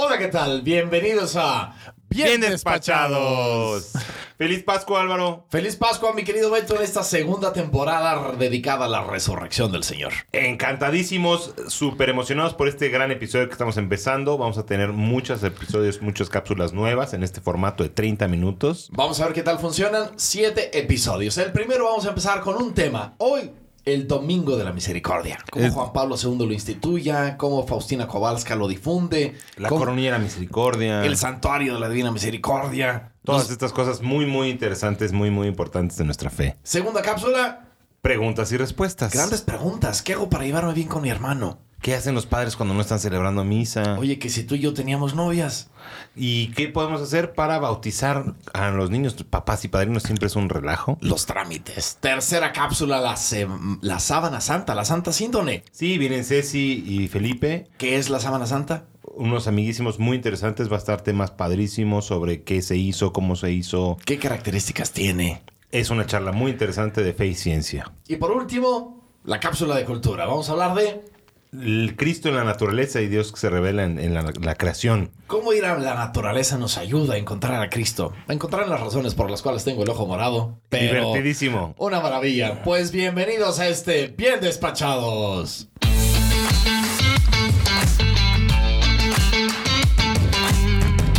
Hola, ¿qué tal? Bienvenidos a Bien despachados. Feliz Pascua, Álvaro. Feliz Pascua, mi querido Beto, en esta segunda temporada dedicada a la resurrección del Señor. Encantadísimos, súper emocionados por este gran episodio que estamos empezando. Vamos a tener muchos episodios, muchas cápsulas nuevas en este formato de 30 minutos. Vamos a ver qué tal funcionan. Siete episodios. El primero vamos a empezar con un tema. Hoy el Domingo de la Misericordia. Cómo Es- Juan Pablo II lo instituya, cómo Faustina Kowalska lo difunde, La coronilla de la misericordia. el santuario de la Divina Misericordia. Todas Nos- estas cosas muy, muy interesantes, muy, muy importantes de nuestra fe. Segunda cápsula, Preguntas y respuestas. grandes preguntas. ¿Qué hago para llevarme bien con mi hermano? ¿Qué hacen los padres cuando no están celebrando misa? Oye, que si tú y yo teníamos novias. ¿Y qué podemos hacer para bautizar a los niños? Papás y padrinos siempre es un relajo. Los trámites. Tercera cápsula, la, la sábana santa, la santa síndone. Sí, vienen Ceci y Felipe. ¿Qué es la sábana santa? unos amiguísimos muy interesantes. Va a estar temas padrísimos sobre qué se hizo, cómo se hizo. ¿Qué características tiene? Es una charla muy interesante de fe y ciencia. Y por último, la cápsula de cultura. Vamos a hablar de El Cristo en la naturaleza y Dios que se revela en, en la, la creación. cómo ir a la naturaleza nos ayuda a encontrar a Cristo. A encontrar las razones por las cuales tengo el ojo morado. Pero Divertidísimo. una maravilla. Pues bienvenidos a este Bien Despachados.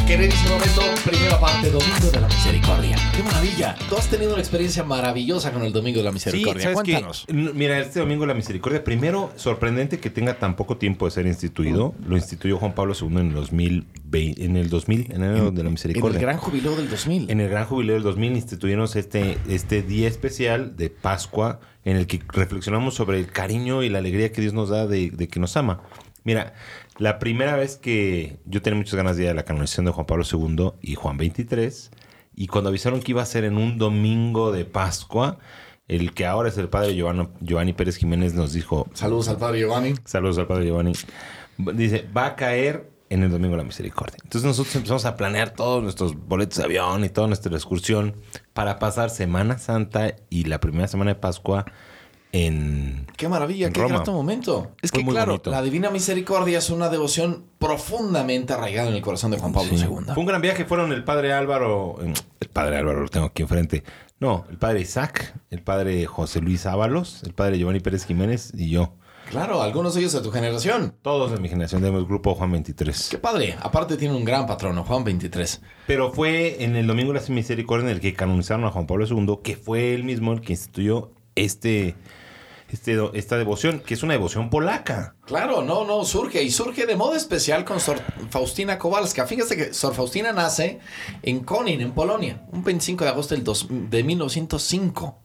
Queridísimo Beto, primera parte, Domingo de la Misericordia. ¡Qué maravilla! Tú has tenido una experiencia maravillosa con el Domingo de la Misericordia. ¿sabes qué? Cuéntanos. Mira, este domingo la misericordia, primero, sorprendente que tenga tan poco tiempo de ser instituido. Lo instituyó Juan Pablo II en el 2020, en el 2000, en enero de la En misericordia. el gran jubileo del 2000. En el Gran Jubileo del 2000 instituimos este, este día especial de Pascua en el que reflexionamos sobre el cariño y la alegría que Dios nos da de, de que nos ama. Mira, la primera vez que yo tenía muchas ganas de ir a la canonización de Juan Pablo II y Juan XXIII, y cuando avisaron que iba a ser en un domingo de Pascua, el que ahora es el padre Giovanni, Giovanni Pérez Jiménez nos dijo, Saludos al padre Giovanni. Saludos al padre Giovanni. Dice, va a caer en el Domingo de la Misericordia. Entonces nosotros empezamos a planear todos nuestros boletos de avión y toda nuestra excursión para pasar Semana Santa y la primera semana de Pascua en... Qué maravilla, En qué Roma. grato momento. Es Fue que, claro, bonito. la Divina Misericordia es una devoción profundamente arraigada en el corazón de Juan Pablo Sí. II. Fue un gran viaje. Fueron el padre Álvaro... El padre Álvaro lo tengo aquí enfrente. No, el padre Isaac, el padre José Luis Ábalos, el padre Giovanni Pérez Jiménez y yo. Claro, algunos de ellos de tu generación. Todos de mi generación del grupo Juan 23. Qué padre. Aparte tiene un gran patrono, Juan 23. Pero fue en el Domingo de la Misericordia en el que canonizaron a Juan Pablo II, que fue él mismo el que instituyó este, este, esta devoción, que es una devoción polaca. Claro, no, no, surge. Y surge de modo especial con Sor Faustina Kowalska. Fíjate que Sor Faustina nace en Konin, en Polonia, un 25 de agosto del dos- de 1905.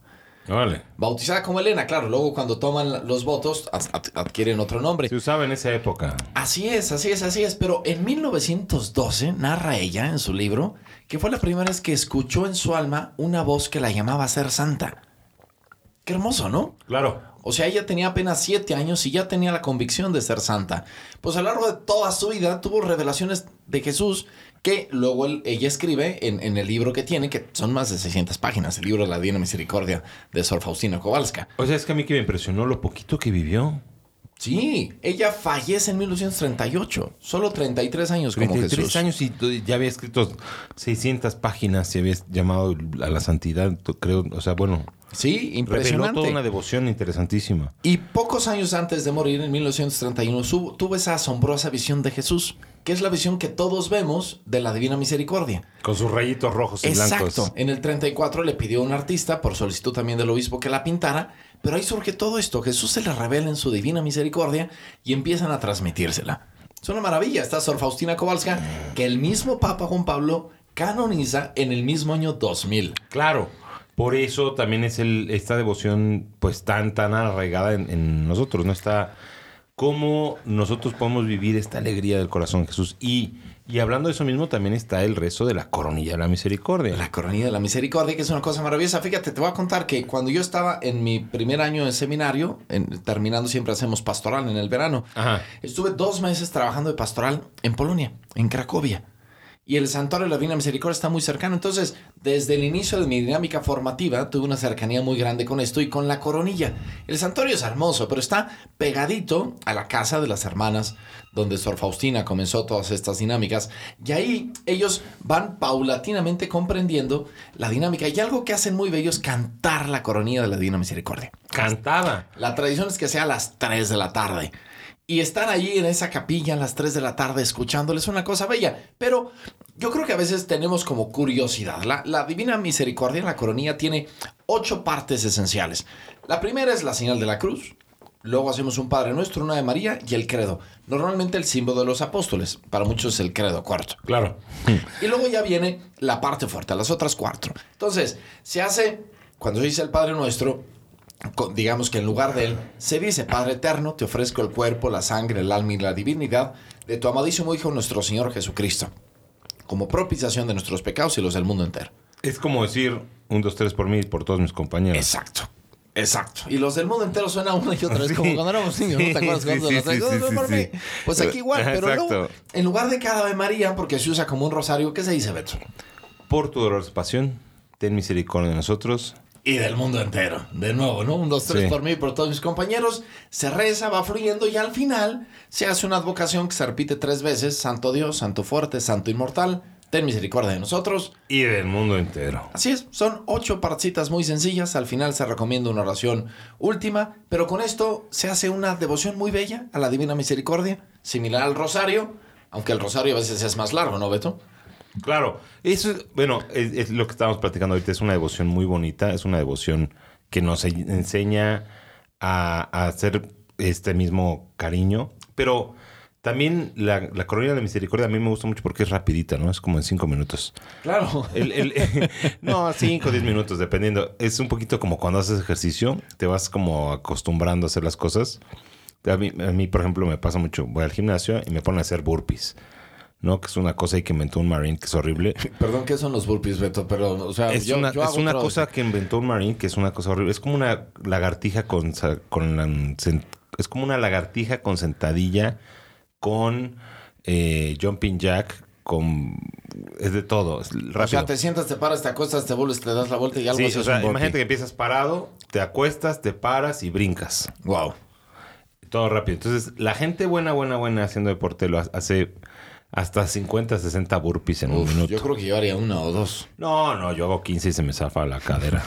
Vale. Bautizada como Elena, claro. Luego cuando toman los votos ad- ad- adquieren otro nombre. Se usaba en esa época. Así es, así es, así es. Pero en 1912 narra ella en su libro que fue la primera vez que escuchó en su alma una voz que la llamaba a ser santa. Qué hermoso, ¿no? Claro. O sea, ella tenía apenas siete años y ya tenía la convicción de ser santa. Pues a lo largo de toda su vida tuvo revelaciones de Jesús que luego él- ella escribe en, en el libro que tiene, que son más de 600 páginas, el libro de la Divina Misericordia de Sor Faustina Kowalska. O sea, es que a mí que me impresionó lo poquito que vivió. Sí, ella fallece en 1938, solo 33 años como 33 Jesús. años y ya había escrito 600 páginas y había llamado a la santidad, creo. O sea, bueno, Sí, reveló impresionante. toda una devoción interesantísima. Y pocos años antes de morir, en 1931, su- tuvo esa asombrosa visión de Jesús, que es la visión que todos vemos de la Divina Misericordia. Con sus rayitos rojos y Exacto. blancos. En el 34 le pidió a un artista, por solicitud también del obispo, que la pintara, pero ahí surge todo esto. Jesús se le revela en su Divina Misericordia y empiezan a transmitírsela. Es una maravilla. Está Sor Faustina Kowalska, que el mismo Papa Juan Pablo canoniza en el mismo año 2000. Claro. Por eso también es el, esta devoción pues tan, tan arraigada en, en nosotros, ¿no? Está cómo nosotros podemos vivir esta alegría del corazón de Jesús. Y, y hablando de eso mismo, también está el rezo de la coronilla de la misericordia. La coronilla de la misericordia, que es una cosa maravillosa. Fíjate, te voy a contar que cuando yo estaba en mi primer año de seminario, en- terminando siempre hacemos pastoral en el verano, Ajá. estuve dos meses trabajando de pastoral en Polonia, en Cracovia. Y el santuario de la Divina Misericordia está muy cercano. Entonces, desde el inicio de mi dinámica formativa, tuve una cercanía muy grande con esto y con la coronilla. El santuario es hermoso, pero está pegadito a la casa de las hermanas, donde Sor Faustina comenzó todas estas dinámicas. Y ahí ellos van paulatinamente comprendiendo la dinámica. Y algo que hacen muy bello es cantar la coronilla de la Divina Misericordia. Cantada. La tradición es que sea a las 3 de la tarde. Y estar allí en esa capilla a las 3 de la tarde escuchándoles es una cosa bella. Pero yo creo que a veces tenemos como curiosidad. La, la Divina Misericordia en la coronilla tiene ocho partes esenciales. La primera es la señal de la cruz. Luego hacemos un Padre Nuestro, una de María y el credo. Normalmente el símbolo de los apóstoles. Para muchos es el credo corto. Claro. Y luego ya viene la parte fuerte, las otras cuatro. Entonces, se hace, cuando se dice el Padre Nuestro, con- digamos que en lugar de él, se dice, Padre Eterno, te ofrezco el cuerpo, la sangre, el alma y la divinidad de tu amadísimo Hijo, nuestro Señor Jesucristo, como propiciación de nuestros pecados y los del mundo entero. Es como decir un, dos, tres por mí y por todos mis compañeros. Exacto. Exacto. Y los del mundo entero suena una y otra vez, Sí. como cuando éramos niños, ¿no te acuerdas? Cuando sí, los sí, dos, sí, "Dos sí, por mí"? Pues aquí igual, pero Exacto. en lugar de cada Ave María, porque se usa como un rosario, ¿qué se dice, Beto? Por tu dolorosa pasión, ten misericordia de nosotros. Y del mundo entero. De nuevo, ¿no? Un, dos, tres Sí. por mí y por todos mis compañeros. Se reza, va fluyendo y al final se hace una advocación que se repite tres veces. Santo Dios, Santo Fuerte, Santo Inmortal, ten misericordia de nosotros. Y del mundo entero. Así es, son ocho partitas muy sencillas. Al final se recomienda una oración última, pero con esto se hace una devoción muy bella a la Divina Misericordia, similar al rosario, aunque el rosario a veces es más largo, ¿no, Beto? Claro, eso es, bueno, es, es lo que estamos platicando ahorita, es una devoción muy bonita, es una devoción que nos en- enseña a, a hacer este mismo cariño, pero también la, la coronilla de la misericordia a mí me gusta mucho porque es rapidita, ¿no? Es como en cinco minutos. Claro. El- el- no, cinco o diez minutos, dependiendo. Es un poquito como cuando haces ejercicio, te vas como acostumbrando a hacer las cosas. A mí, a mí, por ejemplo, me pasa mucho, voy al gimnasio y me ponen a hacer burpees. ¿No? Que es una cosa ahí que inventó un marine que es horrible. Perdón, ¿qué son los burpees, Beto? Pero, o sea, Es yo, una, yo es hago una cosa que inventó un marine que es una cosa horrible. Es como una lagartija con, con la- es como una lagartija con sentadilla, con eh, jumping jack, con es de todo. Es O rápido. sea, te sientas, te paras, te acuestas, te vuelves, te das la vuelta y algo Sí, así o sea, imagínate que empiezas parado, te acuestas, te paras y brincas. Wow. Todo rápido. Entonces, la gente buena, buena, buena haciendo deporte lo ha- hace hasta 50, 60 burpees en un minuto. yo creo que yo haría una o dos. No, no, yo hago 15 y se me zafa la cadera.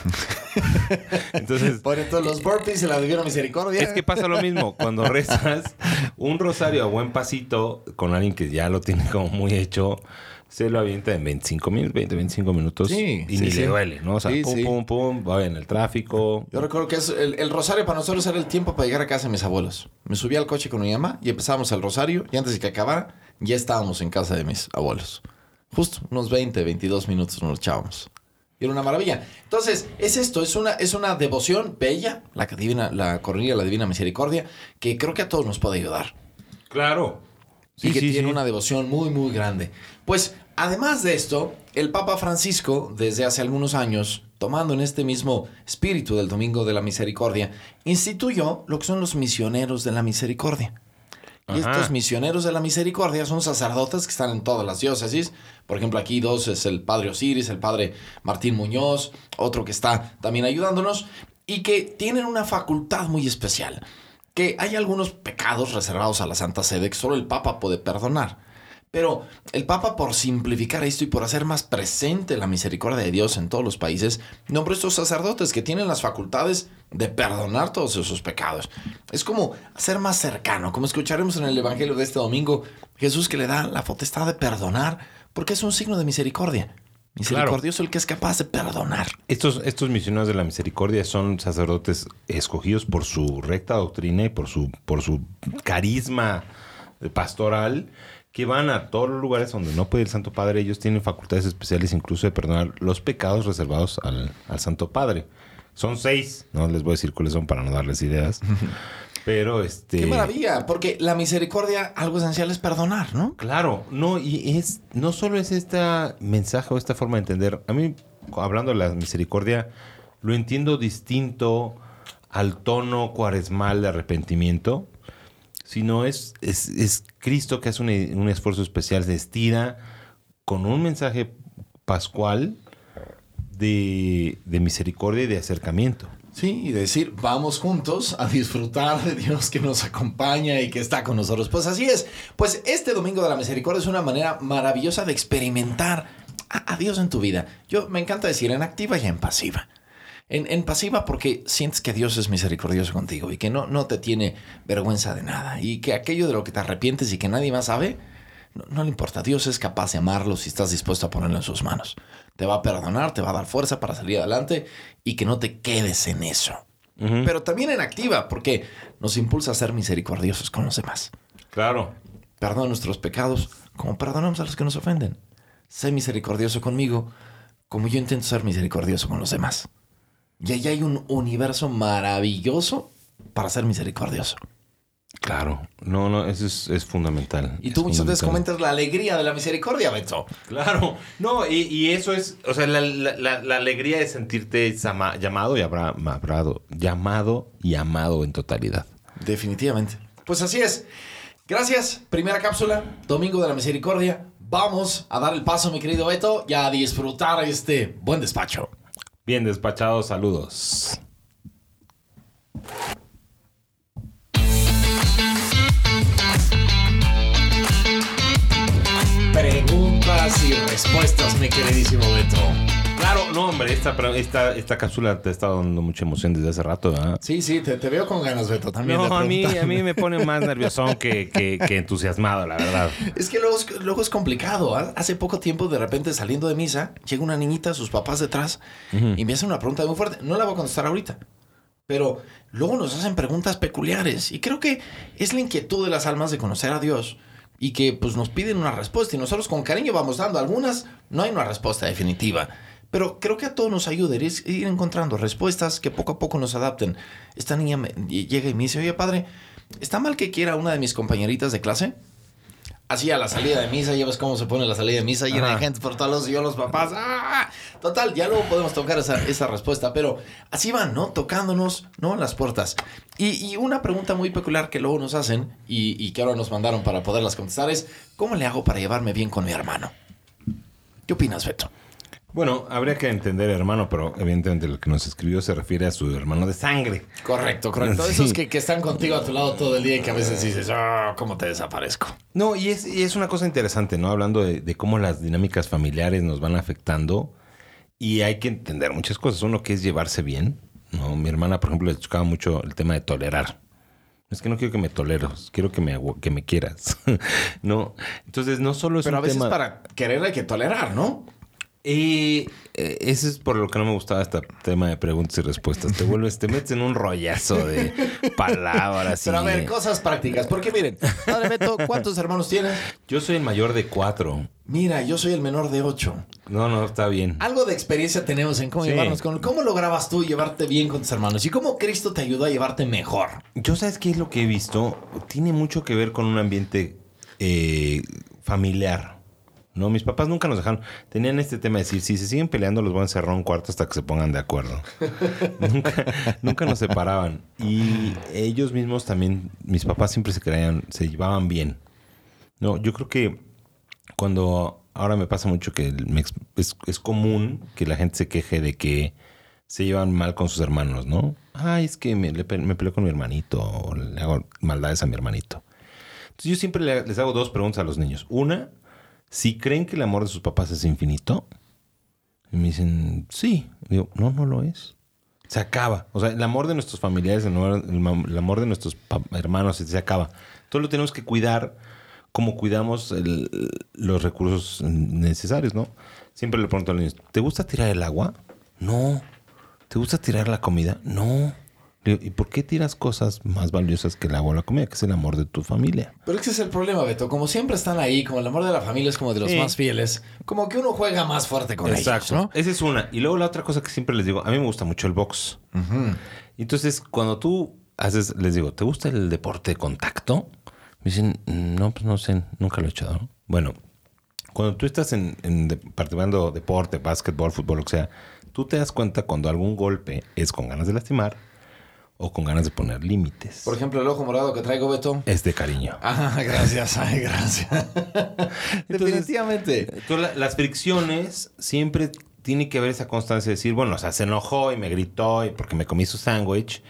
Entonces, Por entonces los burpees se la debieron misericordia. es que pasa lo mismo. Cuando rezas un rosario a buen pasito con alguien que ya lo tiene como muy hecho, se lo avienta en 25 mil, 20, 25 minutos Sí, y sí, ni sí. le duele, ¿no? O sea, Sí, pum, sí. pum, pum, va en el tráfico. Yo recuerdo que es el, el rosario para nosotros era el tiempo para llegar a casa de mis abuelos. Me subía al coche con mi mamá y empezábamos el rosario y antes de que acabara ya estábamos en casa de mis abuelos. Justo unos 20, 22 minutos nos lo echábamos. Y era una maravilla. Entonces, es esto, es una, es una devoción bella, la, que divina, la coronilla la Divina Misericordia, que creo que a todos nos puede ayudar. Claro. y que sí, tiene sí. una devoción muy, muy grande. Pues, además de esto, el Papa Francisco, desde hace algunos años, tomando en este mismo espíritu del Domingo de la Misericordia, instituyó lo que son los misioneros de la misericordia. Y Ajá. estos misioneros de la misericordia son sacerdotes que están en todas las diócesis. Por ejemplo, aquí dos es el padre Osiris, el padre Martín Muñoz, otro que está también ayudándonos, y que tienen una facultad muy especial. Que hay algunos pecados reservados a la Santa Sede que solo el Papa puede perdonar. Pero el Papa, por simplificar esto y por hacer más presente la misericordia de Dios en todos los países, nombró estos sacerdotes que tienen las facultades de perdonar todos esos pecados. Es como hacer más cercano, como escucharemos en el Evangelio de este domingo, Jesús que le da la potestad de perdonar, porque es un signo de misericordia. Misericordioso el que es capaz de perdonar. Estos, estos misioneros de la misericordia son sacerdotes escogidos por su recta doctrina y por su, por su carisma pastoral que van a todos los lugares donde no puede ir el Santo Padre. Ellos tienen facultades especiales incluso de perdonar los pecados reservados al, al Santo Padre. Son seis, no les voy a decir cuáles son para no darles ideas. Pero este... ¡Qué maravilla! Porque la misericordia, algo esencial es perdonar, ¿no? Claro, no, y es, no solo es este mensaje o esta forma de entender. A mí, hablando de la misericordia, lo entiendo distinto al tono cuaresmal de arrepentimiento, sino es, es, es Cristo que hace un, un esfuerzo especial, se estira con un mensaje pascual de, de misericordia y de acercamiento. Sí, y decir, vamos juntos a disfrutar de Dios que nos acompaña y que está con nosotros. Pues así es. Pues este Domingo de la Misericordia es una manera maravillosa de experimentar a, Dios en tu vida. Yo me encanta decir en activa y en pasiva. En, en, pasiva porque sientes que Dios es misericordioso contigo y que no, no te tiene vergüenza de nada y que aquello de lo que te arrepientes y que nadie más sabe, no, no, le importa. Dios es capaz de amarlo si estás dispuesto a ponerlo en sus manos. Te va a perdonar, te va a dar fuerza para salir adelante y que no te quedes en eso. Uh -huh. Pero también en activa porque nos impulsa a ser misericordiosos con los demás. Claro. Perdona nuestros pecados como perdonamos a los que nos ofenden. Sé misericordioso conmigo como yo intento ser misericordioso con los demás. Y ahí hay un universo maravilloso para ser misericordioso. Claro, no, no, eso es, es fundamental. Y tú es muchas veces comentas la alegría de la misericordia, Beto. Claro, no, y, y eso es, o sea, la, la, la alegría de sentirte llama, llamado y abrado, llamado y amado en totalidad. Definitivamente. Pues así es. Gracias. Primera cápsula, Domingo de la Misericordia. Vamos a dar el paso, mi querido Beto, y a disfrutar este buen despacho. Bien despachado, saludos. Preguntas y respuestas, mi queridísimo Beto. Claro, no, hombre, esta, esta, esta cápsula te está dando mucha emoción desde hace rato, ¿verdad? Sí, sí, te, te veo con ganas, Beto, también. No, a mí, a mí me pone más nerviosón que, que, que, entusiasmado, la verdad. Es que luego, luego es complicado. Hace poco tiempo, de repente, saliendo de misa, llega una niñita, sus papás detrás, uh -huh. y me hacen una pregunta muy fuerte. No la voy a contestar ahorita. Pero luego nos hacen preguntas peculiares. Y creo que es la inquietud de las almas de conocer a Dios y que pues nos piden una respuesta y nosotros con cariño vamos dando algunas, no hay una respuesta definitiva. Pero creo que a todos nos ayuda ir, ir encontrando respuestas que poco a poco nos adapten. Esta niña me, llega y me dice, oye padre, ¿está mal que quiera una de mis compañeritas de clase? Así a la salida de misa, ya ves cómo se pone la salida de misa, llena de gente por todos lados y yo los papás. ¡ah! Total, ya luego podemos tocar esa, esa respuesta, pero así van, ¿no? Tocándonos, ¿no? Las puertas. Y, y una pregunta muy peculiar que luego nos hacen y, y, que ahora nos mandaron para poderlas contestar es, ¿cómo le hago para llevarme bien con mi hermano? ¿Qué opinas, Beto? Bueno, habría que entender, hermano, pero evidentemente lo que nos escribió se refiere a su hermano de sangre. Correcto, correcto. Sí. Esos que, que, están contigo a tu lado todo el día y que a veces dices, oh, ¿cómo te desaparezco? No, y es, y es una cosa interesante, ¿no? Hablando de, de, cómo las dinámicas familiares nos van afectando y hay que entender muchas cosas. Uno que es llevarse bien, ¿no? Mi hermana, por ejemplo, le chocaba mucho el tema de tolerar. Es que no quiero que me toleros, quiero que me, que me quieras. no, entonces no solo es Pero un a veces tema... para querer hay que tolerar, ¿no? Y eh, eso es por lo que no me gustaba este tema de preguntas y respuestas. Te vuelves, te metes en un rollazo de palabras. Pero a ver, cosas prácticas. Porque miren, Padre Beto, ¿cuántos hermanos tienes? Yo soy el mayor de cuatro. Mira, yo soy el menor de ocho. No, no, está bien. Algo de experiencia tenemos en cómo sí. llevarnos con... ¿Cómo lograbas tú llevarte bien con tus hermanos? ¿Y cómo Cristo te ayudó a llevarte mejor? Yo, ¿sabes qué es lo que he visto? Tiene mucho que ver con un ambiente eh, familiar. No, mis papás nunca nos dejaron. Tenían este tema de decir, si se siguen peleando, los voy a encerrar un cuarto hasta que se pongan de acuerdo. nunca, nunca nos separaban. Y ellos mismos también, mis papás siempre se creían, se llevaban bien. No, yo creo que cuando ahora me pasa mucho que me, es, es, común que la gente se queje de que se llevan mal con sus hermanos, ¿no? Ay, es que me, me peleo con mi hermanito o le hago maldades a mi hermanito. Entonces yo siempre les hago dos preguntas a los niños. Una, si creen que el amor de sus papás es infinito, me dicen, sí. Digo, no, no lo es. Se acaba. O sea, el amor de nuestros familiares, el amor, de nuestros hermanos se acaba. Todo lo tenemos que cuidar como cuidamos los recursos necesarios, ¿no? Siempre le pregunto a los niños, ¿te gusta tirar el agua? No. ¿Te gusta tirar la comida? No. ¿Y por qué tiras cosas más valiosas que el agua o la comida? Que es el amor de tu familia. Pero ese es el problema, Beto. Como siempre están ahí, como el amor de la familia es como de los sí. más fieles, como que uno juega más fuerte con Exacto. ellos, ¿no? Esa es una. Y luego la otra cosa que siempre les digo, a mí me gusta mucho el box. Uh -huh. Entonces, cuando tú haces, les digo, ¿te gusta el deporte de contacto? Me dicen, no, pues no sé, nunca lo he hecho. ¿no? Bueno, cuando tú estás en, en de, participando deporte, básquetbol, fútbol, o sea, tú te das cuenta cuando algún golpe es con ganas de lastimar o con ganas de poner límites. Por ejemplo, el ojo morado que traigo, Beto. Es de cariño. Ah, gracias, ay, gracias. Definitivamente. Entonces, la- las fricciones siempre tiene que haber esa constancia de decir, bueno, o sea, se enojó y me gritó y porque me comí su sándwich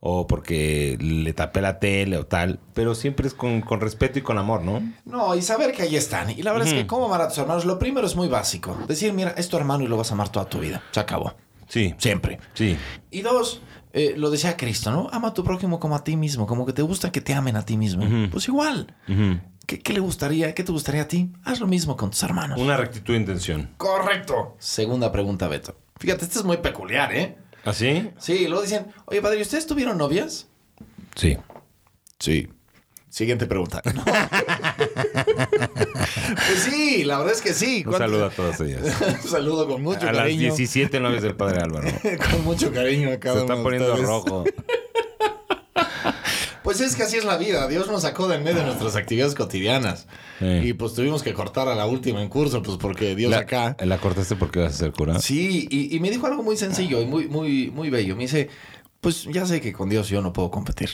o porque le tapé la tele o tal, pero siempre es con, con respeto y con amor, ¿no? No, y saber que ahí están. Y la verdad es que cómo amar a tus hermanos, lo primero es muy básico. Decir, mira, es tu hermano y lo vas a amar toda tu vida. Se acabó. Sí, Siempre. sí. Y dos, eh, lo decía Cristo, ¿no? Ama a tu prójimo como a ti mismo, como que te gusta que te amen a ti mismo. Pues igual. ¿Qué, qué le gustaría? ¿Qué te gustaría a ti? Haz lo mismo con tus hermanos. Una rectitud de intención. Correcto. Segunda pregunta, Beto. Fíjate, este es muy peculiar, ¿eh? ¿Así? Sí, luego dicen, oye, padre, ¿y ¿ustedes tuvieron novias? Sí. Sí. Siguiente pregunta. No. pues sí, la verdad es que sí. Un ¿Cuánto- saludo a todas ellas. Un saludo con mucho a las cariño. 17 novias del padre Álvaro. con mucho cariño a cada Se está poniendo ustedes. rojo. Pues es que así es la vida. Dios nos sacó de en medio de nuestras actividades cotidianas. Sí. Y pues tuvimos que cortar a la última en curso, pues porque Dios La, acá. ¿La cortaste porque vas a ser cura? Sí, y, y me dijo algo muy sencillo y muy, muy, muy bello. Me dice, pues ya sé que con Dios yo no puedo competir.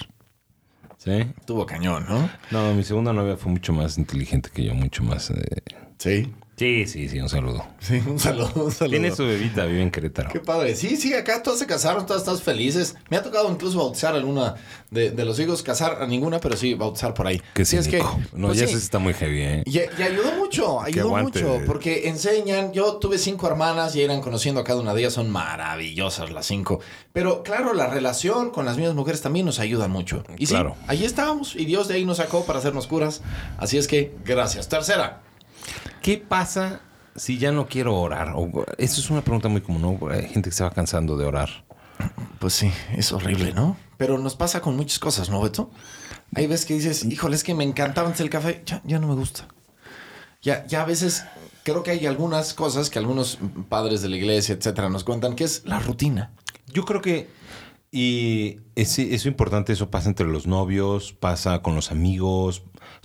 ¿Sí? Tuvo cañón, ¿no? No, mi segunda novia fue mucho más inteligente que yo, mucho más... eh, Sí. Sí, sí, sí, un saludo. Sí, un saludo, un saludo. Tiene su bebita, vive en Querétaro. Qué padre. Sí, sí, acá todos se casaron, todas estás felices. Me ha tocado incluso bautizar a alguna de, de los hijos, casar a ninguna, pero sí bautizar por ahí. Qué sí, es que. No, pues ya sí. se está muy heavy, ¿eh? Y, y ayudó mucho, ayudó mucho, porque enseñan, yo tuve cinco hermanas y eran conociendo a cada una de ellas, son maravillosas las cinco. Pero claro, la relación con las mismas mujeres también nos ayuda mucho. Y sí, Claro. ahí estábamos y Dios de ahí nos sacó para hacernos curas. Así es que, gracias. Tercera. ¿Qué pasa si ya no quiero orar? O- Eso es una pregunta muy común, ¿no? Hay gente que se va cansando de orar. Pues sí, es horrible, ¿no? Pero nos pasa con muchas cosas, ¿no, Beto? Hay veces que dices, híjole, es que me encantaba antes el café, ya, ya no me gusta. Ya, ya a veces creo que hay algunas cosas que algunos padres de la iglesia, etcétera, nos cuentan, que es la rutina. Yo creo que... Y es, eso importante, eso pasa entre los novios, pasa con los amigos.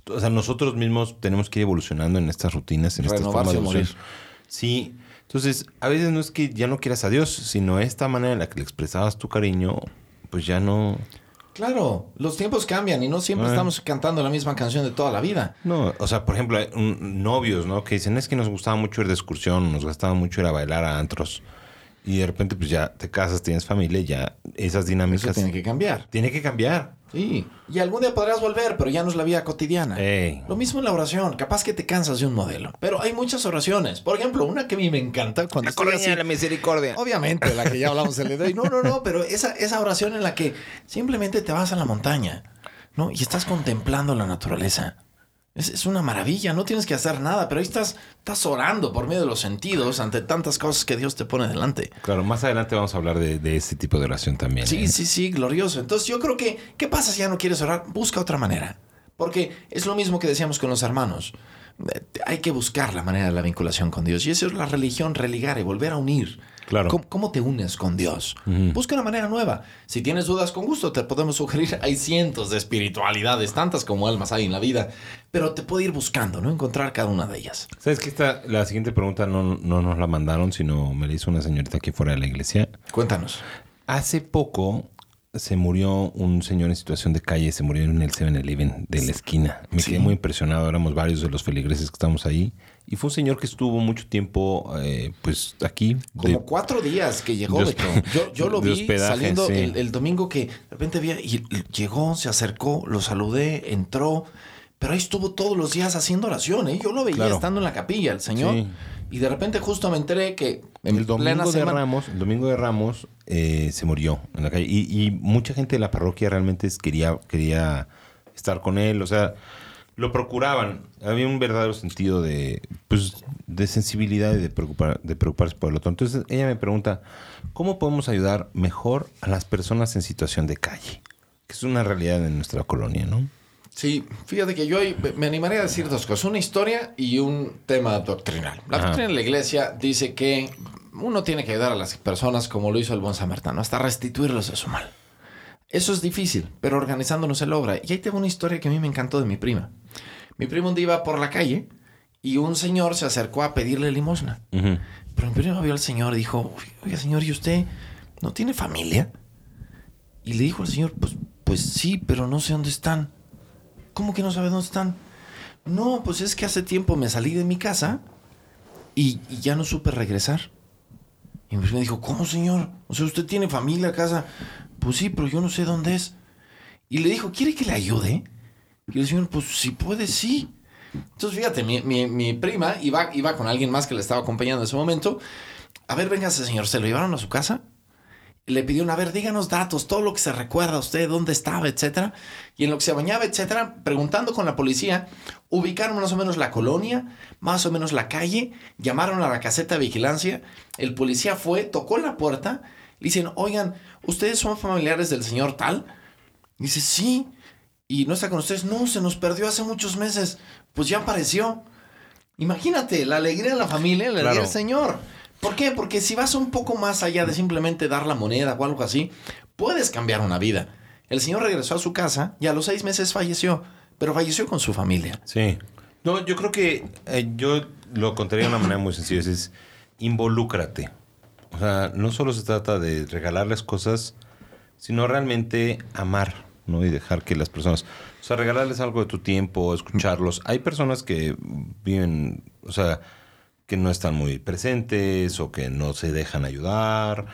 O sea, nosotros mismos tenemos que ir evolucionando en estas rutinas, en estas Renovarse formas de morir. Sí. Entonces, a veces no es que ya no quieras a Dios, sino esta manera en la que le expresabas tu cariño, pues ya no... Claro, los tiempos cambian y no siempre Ah. estamos cantando la misma canción de toda la vida. No, o sea, por ejemplo, novios, ¿no? Que dicen, es que nos gustaba mucho ir de excursión, nos gustaba mucho ir a bailar a antros. Y de repente, pues ya te casas, tienes familia, ya esas Eso dinámicas... tiene que cambiar. Tiene que cambiar. Sí. Y algún día podrás volver, pero ya no es la vida cotidiana. Ey. Lo mismo en la oración. Capaz que te cansas de un modelo. Pero hay muchas oraciones. Por ejemplo, una que a mí me encanta cuando estoy así- misericordia. Obviamente, la que ya hablamos el día de hoy. No, no, no, pero esa, esa oración en la que simplemente te vas a la montaña, ¿no? Y estás contemplando la naturaleza. Es, es una maravilla, no tienes que hacer nada, pero ahí estás, estás orando por medio de los sentidos ante tantas cosas que Dios te pone delante. Claro, más adelante vamos a hablar de, de este tipo de oración también. Sí, ¿eh? sí, sí, glorioso. Entonces yo creo que, ¿qué pasa si ya no quieres orar? Busca otra manera. Porque es lo mismo que decíamos con los hermanos. Eh, Hay que buscar la manera de la vinculación con Dios. Y eso es la religión, religar y volver a unir. Claro. ¿Cómo, cómo te unes con Dios? Busca una manera nueva. Si tienes dudas, con gusto te podemos sugerir. Hay cientos de espiritualidades, tantas como almas hay en la vida. Pero te puede ir buscando, ¿no? Encontrar cada una de ellas. ¿Sabes que esta, la siguiente pregunta no, no nos la mandaron, sino me la hizo una señorita aquí fuera de la iglesia? Cuéntanos. Hace poco se murió un señor en situación de calle, se murió en el 7-Eleven de la esquina. Me Sí. quedé muy impresionado, éramos varios de los feligreses que estamos ahí. Y fue un señor que estuvo mucho tiempo, eh, pues, aquí. de- Como cuatro días que llegó de Beto. Yo, yo lo vi hospedaje, saliendo sí. el, el domingo que de repente había y llegó, se acercó, lo saludé, entró, pero ahí estuvo todos los días haciendo oración. ¿eh? Yo lo veía Claro. estando en la capilla, el Señor. Sí. Y de repente justo me enteré que en el domingo de semana- Ramos, el domingo de Ramos eh, se murió en la calle y, y mucha gente de la parroquia realmente quería quería estar con él, o sea, lo procuraban. Había un verdadero sentido de pues de sensibilidad y de preocupar de preocuparse por el otro. Entonces ella me pregunta cómo podemos ayudar mejor a las personas en situación de calle, que es una realidad en nuestra colonia, ¿no? Sí, fíjate que yo hoy me animaría a decir dos cosas, una historia y un tema doctrinal. La Ajá. doctrina de la iglesia dice que uno tiene que ayudar a las personas como lo hizo el buen samaritano, hasta restituirlos de su mal. Eso es difícil, pero organizándonos se logra. Y ahí tengo una historia que a mí me encantó de mi prima. Mi prima un día iba por la calle y un señor se acercó a pedirle limosna. Pero mi prima vio al señor y dijo, oiga señor, ¿y usted no tiene familia? Y le dijo al señor, pues, pues sí, pero no sé dónde están. ¿Cómo que no sabe dónde están? No, pues es que hace tiempo me salí de mi casa y, y ya no supe regresar. Y me dijo, ¿cómo señor? O sea, usted tiene familia, casa. Pues sí, pero yo no sé dónde es. Y le dijo, ¿quiere que le ayude? Y el señor, pues si puede, sí. Entonces, fíjate, mi, mi- mi prima iba, iba con alguien más que le estaba acompañando en ese momento. A ver, véngase, señor. Se lo llevaron a su casa. Le pidieron, a ver, díganos datos, todo lo que se recuerda a usted, dónde estaba, etcétera. Y en lo que se bañaba, etcétera, preguntando con la policía, ubicaron más o menos la colonia, más o menos la calle, llamaron a la caseta de vigilancia. El policía fue, tocó la puerta, le dicen, oigan, ¿ustedes son familiares del señor tal? Dice, sí. ¿Y no está con ustedes? No, se nos perdió hace muchos meses. Pues ya apareció. Imagínate, la alegría de la familia, la alegría Claro. del Señor. ¿Por qué? Porque si vas un poco más allá de simplemente dar la moneda o algo así, puedes cambiar una vida. El Señor regresó a su casa y a los seis meses falleció, pero falleció con su familia. Sí. No, yo creo que eh, yo lo contaría de una manera muy sencilla. Es involúcrate. O sea, no solo se trata de regalarles cosas, sino realmente amar, ¿no? Y dejar que las personas... O sea, regalarles algo de tu tiempo, escucharlos. Hay personas que viven, o sea, que no están muy presentes o que no se dejan ayudar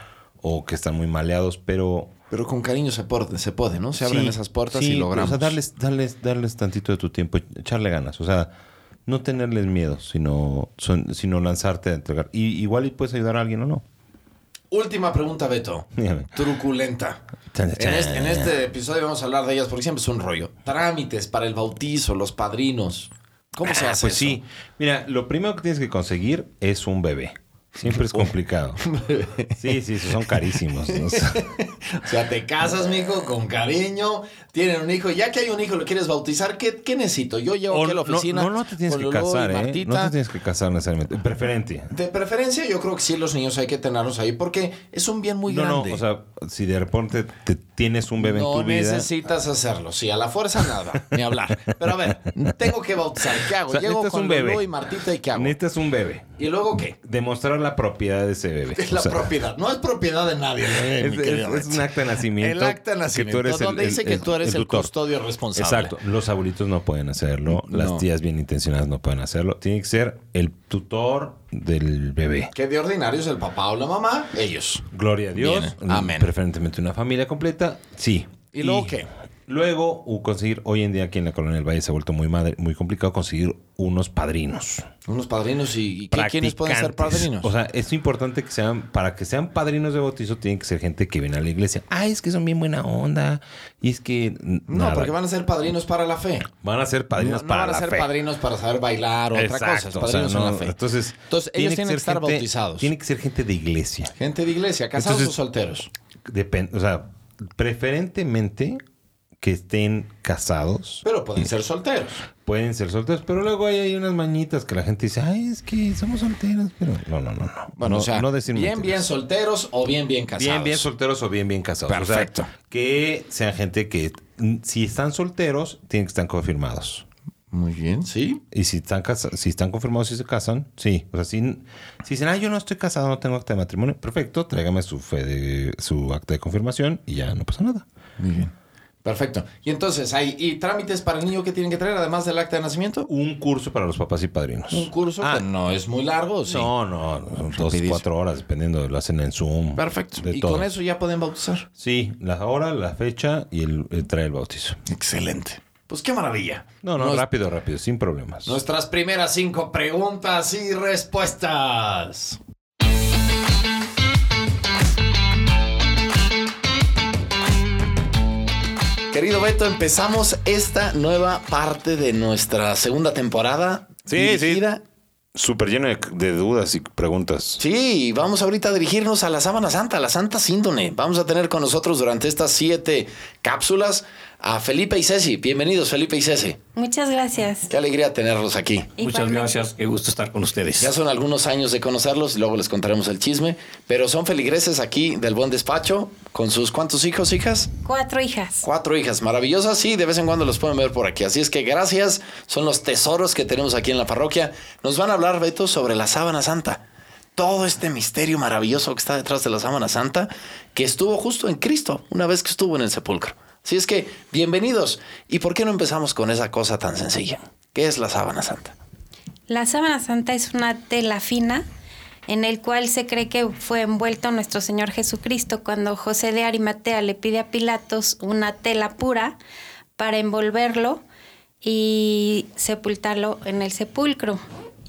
o que están muy maleados, pero... Pero con cariño se, puede, se puede, ¿no? Se abren Sí, esas puertas sí, y logramos. O sea, darles, darles, darles tantito de tu tiempo, echarle ganas. O sea, no tenerles miedo, sino, sino lanzarte a entregar. Y igual y puedes ayudar a alguien o no. Última pregunta, Beto. Dígame. Truculenta. Chan, En este, en este episodio vamos a hablar de ellas porque siempre es un rollo. Trámites para el bautizo, los padrinos. ¿Cómo se Ah, hace Pues eso? sí. Mira, lo primero que tienes que conseguir es un bebé. Siempre es complicado. Sí, sí, son carísimos. ¿no? O sea, te casas, mijo, con cariño, tienen un hijo. Ya que hay un hijo, lo quieres bautizar, ¿qué, qué necesito? Yo llevo o aquí a la no, oficina. no, no te tienes que casar, ¿eh? No te tienes que casar necesariamente. Preferente. De preferencia, yo creo que sí, los niños hay que tenerlos ahí porque es un bien muy No, no, grande. o sea, si de repente te tienes un bebé no en tu vida. necesitas hacerlo. Sí, a la fuerza nada, ni hablar. Pero a ver, tengo que bautizar. ¿Qué hago? O sea, Llego con un bebé. Lulú y Martita y ¿qué hago? Necesitas un bebé. ¿Y luego qué? Demostrar la propiedad de ese bebé. Es la O sea, propiedad. No es propiedad de nadie. eh, Es, un acta de nacimiento. El acta de nacimiento, Que tú eres donde el- dice que tú eres el, custodio responsable. Exacto. Los abuelitos no pueden hacerlo. Las No. tías bien intencionadas no pueden hacerlo. Tiene que ser el tutor del bebé. Que de ordinario es el papá o la mamá, ellos. Gloria a Dios. Bien. Amén. Preferentemente una familia completa. Sí. ¿Y luego qué? Luego, conseguir, hoy en día aquí en la Colonia del Valle se ha vuelto muy, madre- muy complicado conseguir unos padrinos. Unos padrinos y, y ¿qué- ¿quiénes pueden ser padrinos? O sea, es importante que sean, para que sean padrinos de bautizo, tienen que ser gente que viene a la iglesia. Ay, es que son bien buena onda. Y es que. no, porque van a ser padrinos para la fe. Van a ser padrinos no, no para van a la ser fe. padrinos para saber bailar o otra cosa. O sea, padrinos en no, la fe. Entonces, Entonces, ellos tienen que estar gente- bautizados. Tiene que ser gente de iglesia. Gente de iglesia, casados Entonces- o solteros. Depende, o sea, preferentemente que estén casados. Pero pueden ser solteros. Pueden ser solteros, pero luego hay, hay unas mañitas que la gente dice, ay, es que somos solteros, pero no, no, no, no. Bueno, no, o sea, no bien, mentiras. bien solteros o bien, bien casados. Bien, bien solteros o bien, bien casados. O sea, Perfecto. que sean gente que, si están solteros, tienen que estar confirmados. Muy bien, sí. Y si están, casa- si están confirmados y se casan, sí. O sea, si, si dicen, ah, yo no estoy casado, no tengo acta de matrimonio, perfecto, tráigame su fe de, su acta de confirmación y ya no pasa nada. Muy bien. Perfecto. Y entonces, ¿hay y trámites para el niño que tienen que traer, además del acta de nacimiento? Un curso para los papás y padrinos. Un curso Ah, que no es muy largo, sí. No, no, son dos, cuatro horas, dependiendo, lo hacen en Zoom. Perfecto. y todo. con eso ya pueden bautizar. Sí, la hora, la fecha y el, el trae el bautizo. Excelente. Pues qué maravilla. No, no, Nos- rápido, rápido, sin problemas. Nuestras primeras cinco preguntas y respuestas. Querido Beto, empezamos esta nueva parte de nuestra segunda temporada. Sí, dirigida- Súper lleno de, de dudas y preguntas. Sí, vamos ahorita a dirigirnos a la Sábana Santa, a la Santa Síndone. Vamos a tener con nosotros durante estas siete cápsulas a Felipe y Ceci. Bienvenidos, Felipe y Ceci. Muchas gracias. Qué alegría tenerlos aquí. Muchas gracias, qué gusto estar con ustedes. Ya son algunos años de conocerlos y luego les contaremos el chisme, pero son feligreses aquí del buen despacho con sus cuántos hijos, hijas? Cuatro hijas. Cuatro hijas maravillosas, sí, de vez en cuando los pueden ver por aquí. Así es que gracias, son los tesoros que tenemos aquí en la parroquia. Nos van a hablar, Beto, sobre la sábana santa. todo este misterio maravilloso que está detrás de la sábana santa, que estuvo justo en Cristo una vez que estuvo en el sepulcro. Así es que, bienvenidos. ¿Y por qué no empezamos con esa cosa tan sencilla? ¿Qué es la sábana santa? La sábana santa es una tela fina en el cual se cree que fue envuelto nuestro Señor Jesucristo cuando José de Arimatea le pide a Pilatos una tela pura para envolverlo y sepultarlo en el sepulcro.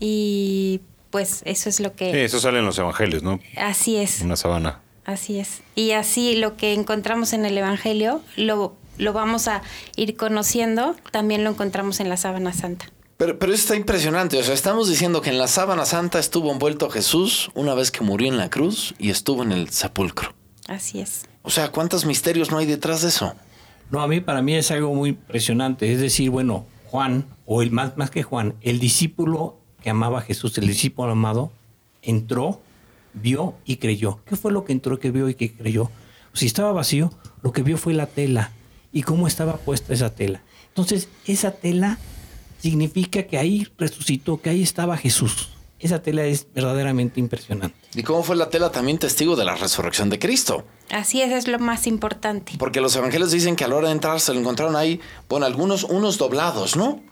Y pues eso es lo Sí, que... eso sale en los evangelios, ¿no? Así es. Una sabana. Así es. Y así lo que encontramos en el Evangelio lo, lo vamos a ir conociendo, también lo encontramos en la sábana santa. Pero, pero eso está impresionante. O sea, estamos diciendo que en la sábana santa estuvo envuelto Jesús una vez que murió en la cruz y estuvo en el sepulcro. Así es. O sea, ¿cuántos misterios no hay detrás de eso? No, a mí para mí es algo muy impresionante. Es decir, bueno, Juan, o el más, más que Juan, el discípulo que amaba a Jesús, el discípulo amado, entró, vio y creyó. ¿Qué fue lo que entró, que vio y que creyó? Si estaba vacío, lo que vio fue la tela y cómo estaba puesta esa tela. Entonces, esa tela significa que ahí resucitó, que ahí estaba Jesús. Esa tela es verdaderamente impresionante. ¿Y cómo fue la tela también testigo de la resurrección de Cristo? Así es, es lo más importante. Porque los evangelios dicen que a la hora de entrar se lo encontraron ahí, bueno, algunos, unos doblados, ¿no?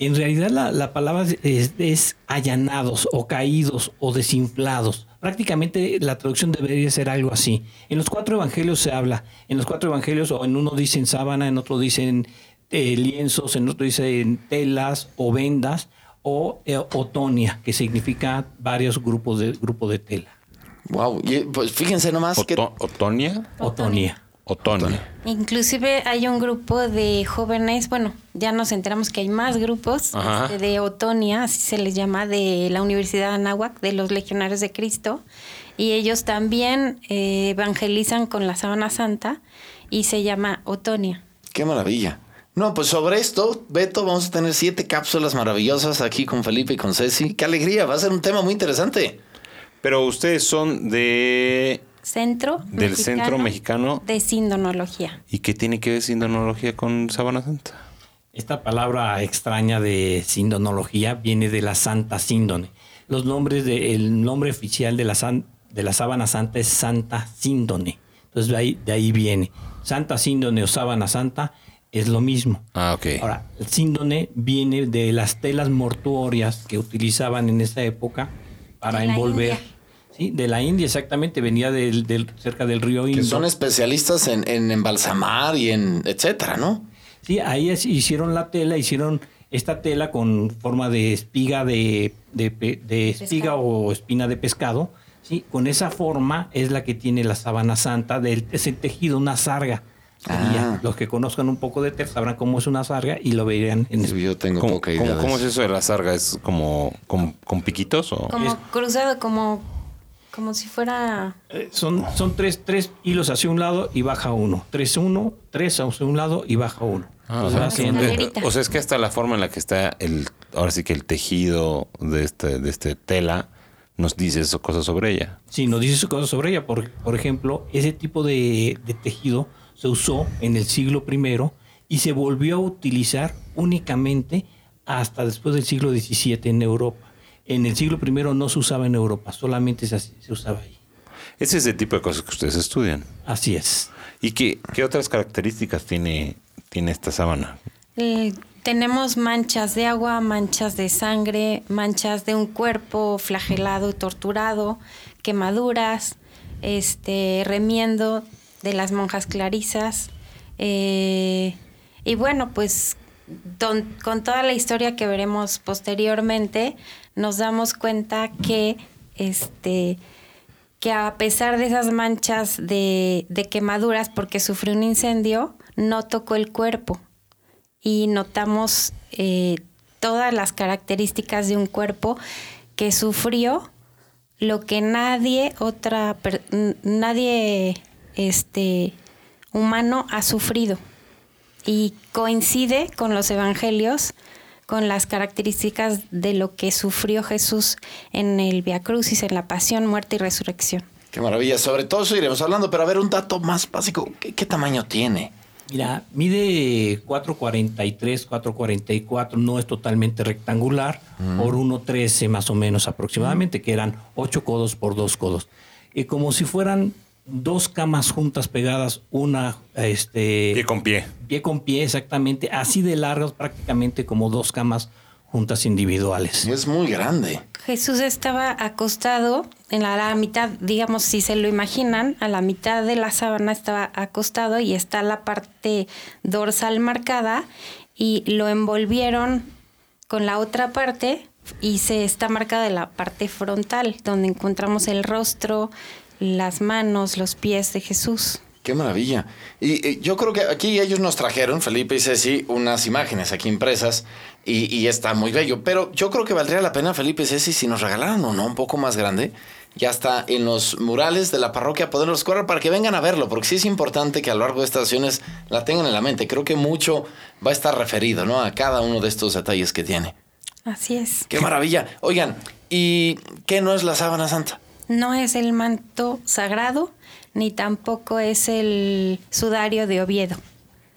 En realidad la, la palabra es, es allanados o caídos o desinflados. Prácticamente la traducción debería ser algo así. En los cuatro evangelios se habla. En los cuatro evangelios o en uno dicen sábana, en otro dicen eh, lienzos, en otro dicen telas o vendas o eh, otonia, que significa varios grupos de, grupo de tela. Wow. Y, pues fíjense nomás que... Oto- ¿Otonia? Otonia. Otonia. Inclusive hay un grupo de jóvenes, bueno, ya nos enteramos que hay más grupos este, de Otonia, así se les llama, de la Universidad de Anáhuac, de los Legionarios de Cristo, y ellos también eh, evangelizan con la sábana santa y se llama Otonia. Qué maravilla. No, pues sobre esto, Beto, vamos a tener siete cápsulas maravillosas aquí con Felipe y con Ceci. Qué alegría, va a ser un tema muy interesante. Pero ustedes son de... Centro Del Centro Mexicano. de Sindonología. ¿Y qué tiene que ver sindonología con Sábana Santa? Esta palabra extraña de sindonología viene de la Santa Síndone. Los nombres de, el nombre oficial de la, san- de la sábana santa es Santa Síndone. Entonces de ahí, de ahí viene. Santa Síndone o sábana santa es lo mismo. Ah, ok. Ahora, el síndone viene de las telas mortuorias que utilizaban en esa época para envolver. India. Sí, de la India exactamente, venía del, del- cerca del río Que Indo. son especialistas en, en embalsamar y en etcétera, ¿no? Sí, ahí es- hicieron la tela, hicieron esta tela con forma de espiga de, de espiga Pescado. o espina de pescado. Sí, con esa forma es la que tiene la sábana santa del es el tejido, una sarga. Ah. Los que conozcan un poco de tela sabrán cómo es una sarga y lo verían en Yo tengo ¿Cómo, poca cómo- idea. de cómo es eso. eso de la sarga? ¿Es como con, con piquitos o...? Como cruzado, como, como si fuera... Eh, Son, son tres, tres hilos hacia un lado y baja uno. Tres uno, tres hacia un lado y baja uno. Ah, Pues o, sea, o sea, es que hasta la forma en la que está el, ahora sí que el tejido de este, de este tela nos dice eso, cosas sobre ella. Sí, nos dice cosas sobre ella. Por, por ejemplo, ese tipo de, de tejido se usó en el siglo I y se volvió a utilizar únicamente hasta después del siglo XVII en Europa. En el siglo I no se usaba en Europa, solamente se, se usaba ahí. Ese es el tipo de cosas que ustedes estudian. Así es. ¿Y qué, qué otras características tiene, tiene esta sábana? Eh, tenemos manchas de agua, manchas de sangre, manchas de un cuerpo flagelado y torturado, quemaduras, este remiendo de las monjas clarisas. eh, y bueno, pues con toda la historia que veremos posteriormente, nos damos cuenta que este que a pesar de esas manchas de, quemaduras porque sufrió un incendio, no tocó el cuerpo. Y notamos eh, todas las características de un cuerpo que sufrió lo que nadie otra nadie este humano ha sufrido y coincide con los evangelios con las características de lo que sufrió Jesús en el Via Crucis, en la pasión, muerte y resurrección. Qué maravilla. Sobre todo eso iremos hablando, pero a ver, un dato más básico. ¿Qué, qué tamaño tiene? Mira, mide 443, 444, no es totalmente rectangular, por 1.13 más o menos aproximadamente, que eran 8 codos por 2 codos. Y como si fueran dos camas juntas pegadas, una este Pie con pie. pie con pie exactamente, así de largas prácticamente como dos camas juntas individuales. Es muy grande. Jesús estaba acostado en la, la mitad, digamos, si se lo imaginan, a la mitad de la sábana estaba acostado y está la parte dorsal marcada y lo envolvieron con la otra parte y se está marcada de la parte frontal, donde encontramos el rostro, las manos, los pies de Jesús. Qué maravilla. Y, y yo creo que aquí ellos nos trajeron, Felipe y Ceci, unas imágenes aquí impresas y, y está muy bello. Pero yo creo que valdría la pena, Felipe y Ceci, si nos regalaran uno un poco más grande. Ya está en los murales de la parroquia poderlos correr para que vengan a verlo, porque sí es importante que a lo largo de estas sesiones la tengan en la mente. Creo que mucho va a estar referido ¿no? a cada uno de estos detalles que tiene. Así es. ¡Qué maravilla! Oigan, ¿y qué no es la sábana santa? No es el manto sagrado, ni tampoco es el sudario de Oviedo.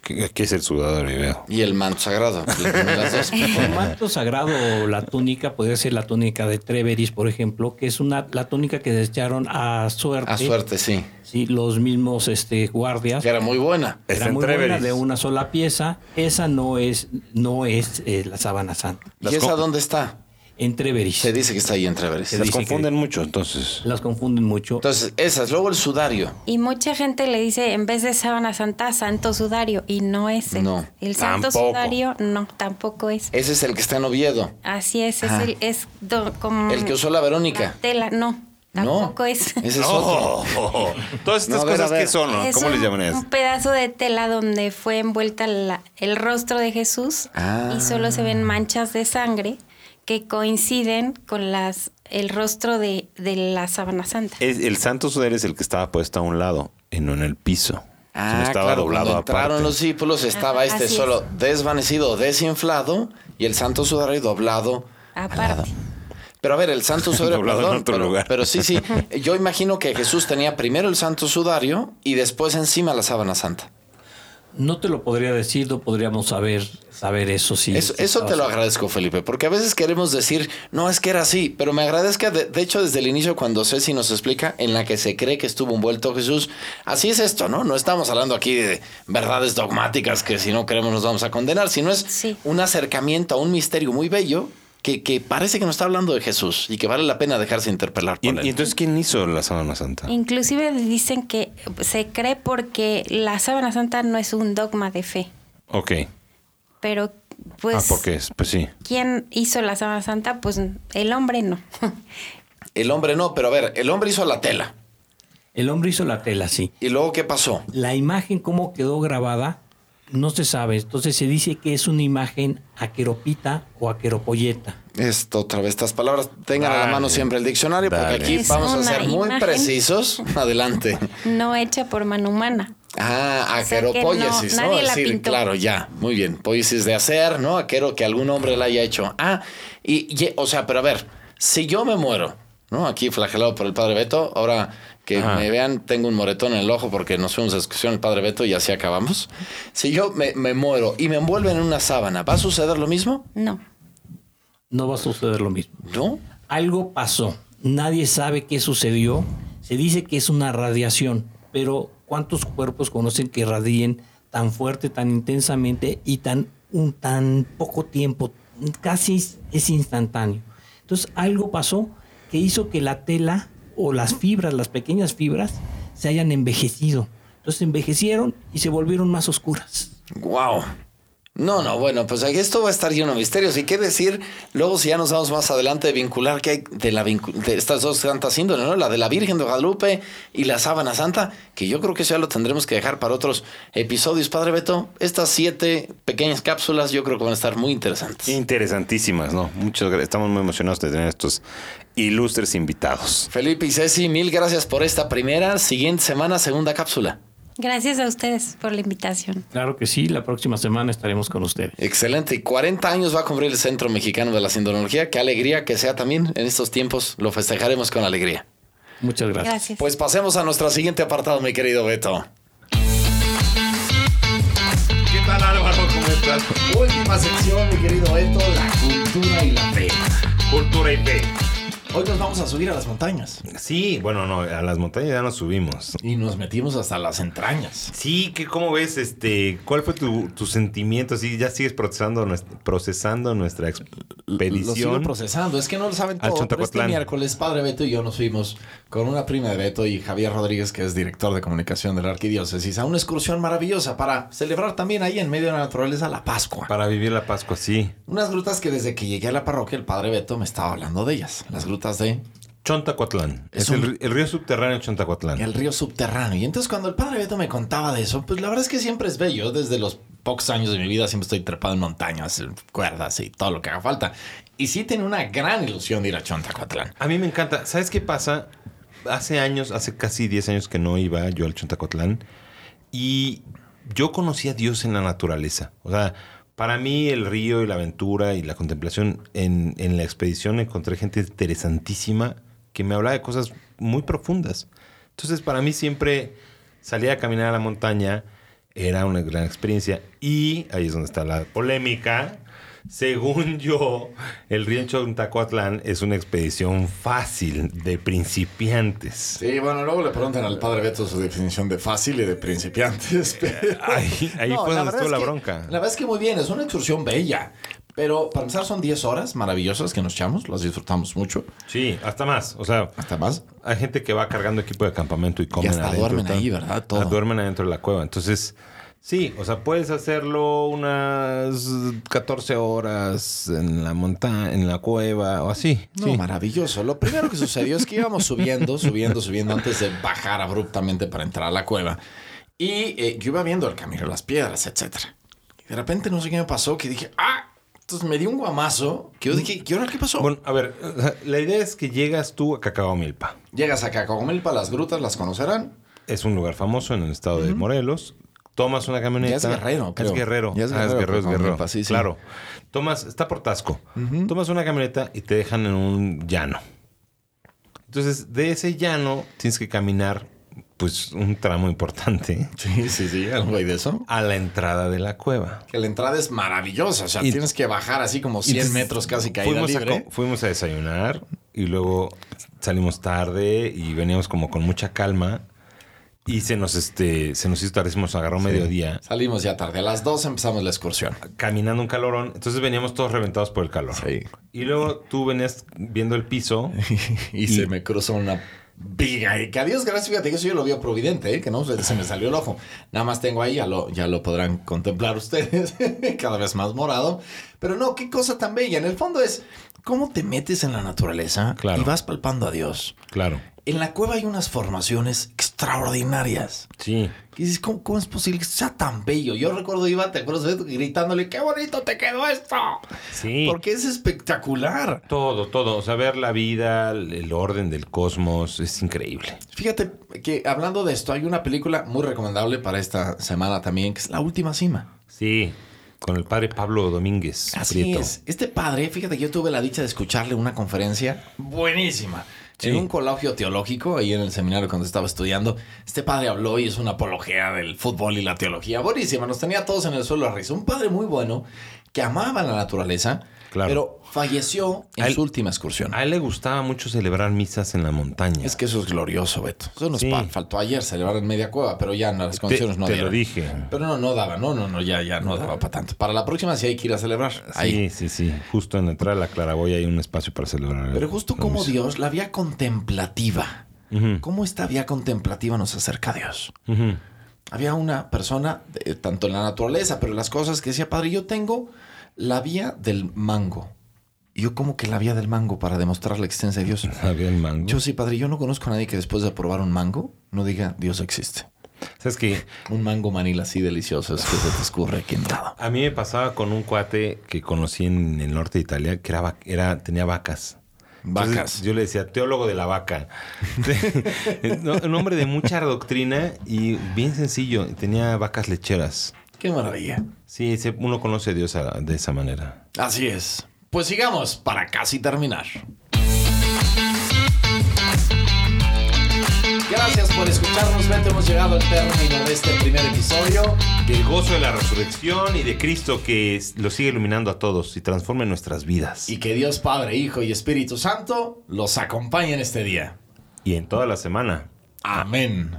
¿Qué, qué es el sudador? Veo? Y el manto sagrado. las dos. El manto sagrado, la túnica, puede ser la túnica de Treveris, por ejemplo, que es una la túnica que desecharon a suerte. A suerte, sí. Sí, los mismos este, guardias. Que era muy buena. Era muy buena, de una sola pieza. Esa no es, no es eh, la sábana santa. ¿Y esa dónde está? En Treveris. Se dice que está ahí en Treveris. Se Las confunden mucho, entonces. Las confunden mucho. Entonces, esas. Luego el sudario. Y mucha gente le dice, en vez de sábana santa, santo sudario. Y no es el, No, el santo tampoco. sudario, no, tampoco es. Ese es el que está en Oviedo. Así es, es, Ah. el, es do- como... El que usó la Verónica. la tela, no, tampoco no. es. Ese es otro. Oh, todas estas No, a ver, cosas que son, ¿no? Es ¿cómo les llaman ellas? Un pedazo de tela donde fue envuelta la- el rostro de Jesús Ah. y solo se ven manchas de sangre que coinciden con las el rostro de, de la sábana santa. Es- el santo sudario es el que estaba puesto a un lado y no en el piso. Ah, Sino estaba claro, doblado cuando entraron aparte. los discípulos estaba Ajá, este solo desvanecido, desinflado y el santo sudario doblado. al Aparte. lado. Pero a ver, el santo sudario, Doblado en perdón, otro pero, lugar. pero sí, sí. Yo imagino que Jesús tenía primero el santo sudario y después encima la sábana santa. No te lo podría decir, no podríamos saber, saber eso. Sí, Eso, te lo agradezco, Felipe, porque a veces queremos decir, no, es que era así, pero me agradezca, de, de hecho, desde el inicio, cuando Ceci nos explica en la que se cree que estuvo envuelto Jesús, así es esto, ¿no? No estamos hablando aquí de verdades dogmáticas que si no queremos nos vamos a condenar, sino es Sí. un acercamiento a un misterio muy bello que, que parece que nos está hablando de Jesús y que vale la pena dejarse interpelar ¿Y, por él. y entonces quién hizo la sábana santa? Inclusive dicen que se cree porque la sábana santa no es un dogma de fe, Ok. pero pues ah, porque es, pues sí. ¿quién hizo la sábana santa? Pues el hombre no. El hombre no, pero a ver, el hombre hizo la tela. El hombre hizo la tela, sí. ¿Y luego qué pasó? La imagen, cómo quedó grabada, no se sabe. Entonces se dice que es una imagen aqueropita o aqueropolleta. Esto, otra vez, estas palabras tengan a la mano siempre el diccionario, porque aquí Es vamos a ser muy precisos. Adelante. no hecha por mano humana. Ah, O sea no, ¿no? nadie Es la decir, pintó. claro, ya, muy bien. Poiesis de hacer, ¿no? Aquero que algún hombre la haya hecho. Ah, y, y- o sea, pero a ver, si yo me muero, ¿no? Aquí flagelado por el padre Beto, ahora que Ajá. me vean, tengo un moretón en el ojo porque nos fuimos a excursión el padre Beto y así acabamos. Si yo me, me muero y me envuelven en una sábana, ¿va a suceder lo mismo? No. No va a suceder lo mismo. ¿No? Algo pasó. Nadie sabe qué sucedió. Se dice que es una radiación, pero ¿cuántos cuerpos conocen que radien tan fuerte, tan intensamente y tan un tan poco tiempo? Casi es- es instantáneo. Entonces algo pasó que hizo que la tela o las fibras, las pequeñas fibras, se hayan envejecido. Entonces envejecieron y se volvieron más oscuras. Wow. No, no, bueno, pues aquí esto va a estar lleno de misterios. ¿Y qué decir? Luego, si ya nos vamos más adelante, de vincular que hay de, la de estas dos santas índoles, ¿no? La de la Virgen de Guadalupe y la Sábana Santa, que yo creo que eso ya lo tendremos que dejar para otros episodios. Padre Beto, estas siete pequeñas cápsulas yo creo que van a estar muy interesantes. Interesantísimas, ¿no? Muchas gracias. Estamos muy emocionados de tener estos ilustres invitados. Felipe y Ceci, mil gracias por esta primera. Siguiente semana, segunda cápsula. Gracias a ustedes por la invitación. Claro que sí, la próxima semana estaremos con ustedes. Excelente. Y 40 años va a cumplir el Centro Mexicano de la Sindonología. Qué alegría que sea también en estos tiempos. Lo festejaremos con alegría. Muchas gracias. Gracias. Pues pasemos a nuestro siguiente apartado, mi querido Beto. tal Álvaro? ¿Cómo estás? Última sección, mi querido Beto, la cultura y la fe. Cultura y fe. Hoy nos vamos a subir a las montañas. Sí, bueno, no, a las montañas ya nos subimos. Y nos metimos hasta las entrañas. Sí, que cómo ves, este, ¿cuál fue tu, tu sentimiento? Sí, ya sigues procesando, procesando nuestra Lo sigo expedición. procesando. Es que no lo saben Al todo. Pero este miércoles, Padre Beto y yo nos fuimos con una prima de Beto y Javier Rodríguez, que es director de comunicación de la arquidiócesis, a una excursión maravillosa para celebrar también ahí en medio de la naturaleza la Pascua. Para vivir la Pascua, sí. Unas grutas que desde que llegué a la parroquia, el Padre Beto me estaba hablando de ellas. Las grutas de Chontacuatlán. Es Es, un- el, río subterráneo Chontacuatlán. el río subterráneo. Y entonces cuando el Padre Beto me contaba de eso, pues la verdad es que siempre es bello. Desde los pocos años de mi vida siempre estoy trepado en montañas, en cuerdas y todo lo que haga falta. Y sí tengo una gran ilusión de ir a Chontacuatlán. A mí me encanta. ¿Sabes qué pasa? Hace años, hace casi 10 años que no iba yo al Chontacotlán y yo conocí a Dios en la naturaleza. O sea, para mí el río y la aventura y la contemplación en, en la expedición encontré gente interesantísima que me hablaba de cosas muy profundas. Entonces, para mí siempre salir a caminar a la montaña era una gran experiencia y ahí es donde está la polémica. Según yo, el río Chontacoatlán es una expedición fácil de principiantes. Sí, bueno, luego le preguntan al Padre Beto su definición de fácil y de principiantes. pero- Ahí, ahí No, fue donde estuvo la que- bronca. La verdad es que muy bien, es una excursión bella. Pero para empezar son 10 horas maravillosas que nos echamos, las disfrutamos mucho. Sí, hasta más. O sea, Hasta más. hay gente que va cargando equipo de campamento y comen hasta adentro. duermen ahí, ¿verdad? Todo. Ah, duermen adentro de la cueva. Entonces, sí, o sea, puedes hacerlo unas 14 horas en la montaña, en la cueva o así. No, sí. maravilloso. Lo primero que sucedió es que íbamos subiendo, subiendo, subiendo antes de bajar abruptamente para entrar a la cueva. Y eh, yo iba viendo el camino las piedras, etcétera. Y de repente no sé qué me pasó, que dije, ¡ah! Entonces me dio un guamazo, que yo dije, ¿y ahora qué pasó? Bueno, a ver, la idea es que llegas tú a Cacao Milpa. Llegas a Cacagomelpa, las grutas las conocerán. Es un lugar famoso en el estado de Morelos. Tomas una camioneta. Ya es Guerrero, creo. Es Guerrero. Ya es Ah, Guerrero, Guerrero, es Guerrero. Sí, sí. Claro. Tomas, está por Tasco. Tomas una camioneta y te dejan en un llano. Entonces, de ese llano tienes que caminar, pues, un tramo importante Sí, sí, sí, algo hay de eso. a la entrada de la cueva. Que la entrada es maravillosa, o sea, Y- tienes que bajar así como 100 Entonces, metros casi caída fuimos a libre. fuimos a desayunar y luego salimos tarde y veníamos como con mucha calma y se nos este se nos hizo tardísimo, se agarró mediodía Salimos ya tarde, a las 2 empezamos la excursión. caminando un calorón, entonces veníamos todos reventados por el calor. Sí. Y luego tú venías viendo el piso. y, se me cruzó una viga. Y que a Dios gracias, fíjate que eso yo lo vi a providente, ¿eh? que no se, se me salió el ojo. Nada más tengo ahí, ya lo, ya lo podrán contemplar ustedes, cada vez más morado. Pero no, qué cosa tan bella. En el fondo es cómo te metes en la naturaleza Claro. y vas palpando a Dios. Claro. En la cueva hay unas formaciones extraordinarias. Sí. Y dices, ¿cómo, cómo es posible que sea tan bello? Yo recuerdo iba, te acuerdas, gritándole, ¡qué bonito te quedó esto! Sí. Porque es espectacular. Todo, todo. O sea, ver la vida, el orden del cosmos, es increíble. Fíjate que hablando de esto, hay una película muy recomendable para esta semana también, que es La Última Cima. Sí. Con el padre Pablo Domínguez. Así Prieto. es. Este padre, fíjate que yo tuve la dicha de escucharle una conferencia buenísima. En un colegio teológico, ahí en el seminario cuando estaba estudiando, este padre habló y es una apología del fútbol y la teología. Buenísima, nos tenía todos en el suelo a risa. Un padre muy bueno que amaba la naturaleza, Claro. pero falleció en él- su última excursión. A él le gustaba mucho celebrar misas en la montaña. Es que eso es glorioso, Beto. Eso nos Sí. faltó ayer celebrar en media cueva, pero ya no, las te, condiciones no te dieron. lo dije. Pero no, no daba, no, no, no, ya, ya no daba para tanto. Para la próxima sí hay que ir a celebrar. Ahí. Sí, sí, sí. Justo en la entrada de la claraboya hay un espacio para celebrar. Pero justo como misa. Dios, la vía contemplativa. Ujú, ¿Cómo esta vía contemplativa nos acerca a Dios? Había una persona, eh, tanto en la naturaleza, pero en las cosas, que decía, padre, yo tengo la vía del mango. Yo, como que la vía del mango para demostrar la existencia de Dios? Había el mango. Yo sí, padre, yo no conozco a nadie que después de probar un mango no diga Dios existe. ¿Sabes qué? Un mango manila así delicioso es que se te escurre aquí en todo. A mí me pasaba con un cuate que conocí en el norte de Italia que era, era tenía vacas. Entonces, Vacas. yo le decía, teólogo de la vaca. Un hombre de mucha doctrina y bien sencillo. Tenía vacas lecheras. Qué maravilla. Sí, uno conoce a Dios de esa manera. Así es. Pues sigamos para casi terminar. Gracias por escucharnos, Beto. Hemos llegado al término de este primer episodio. Que el gozo de la resurrección y de Cristo que lo sigue iluminando a todos y transforme nuestras vidas. Y que Dios Padre, Hijo y Espíritu Santo los acompañen este día. y en toda la semana. Amén.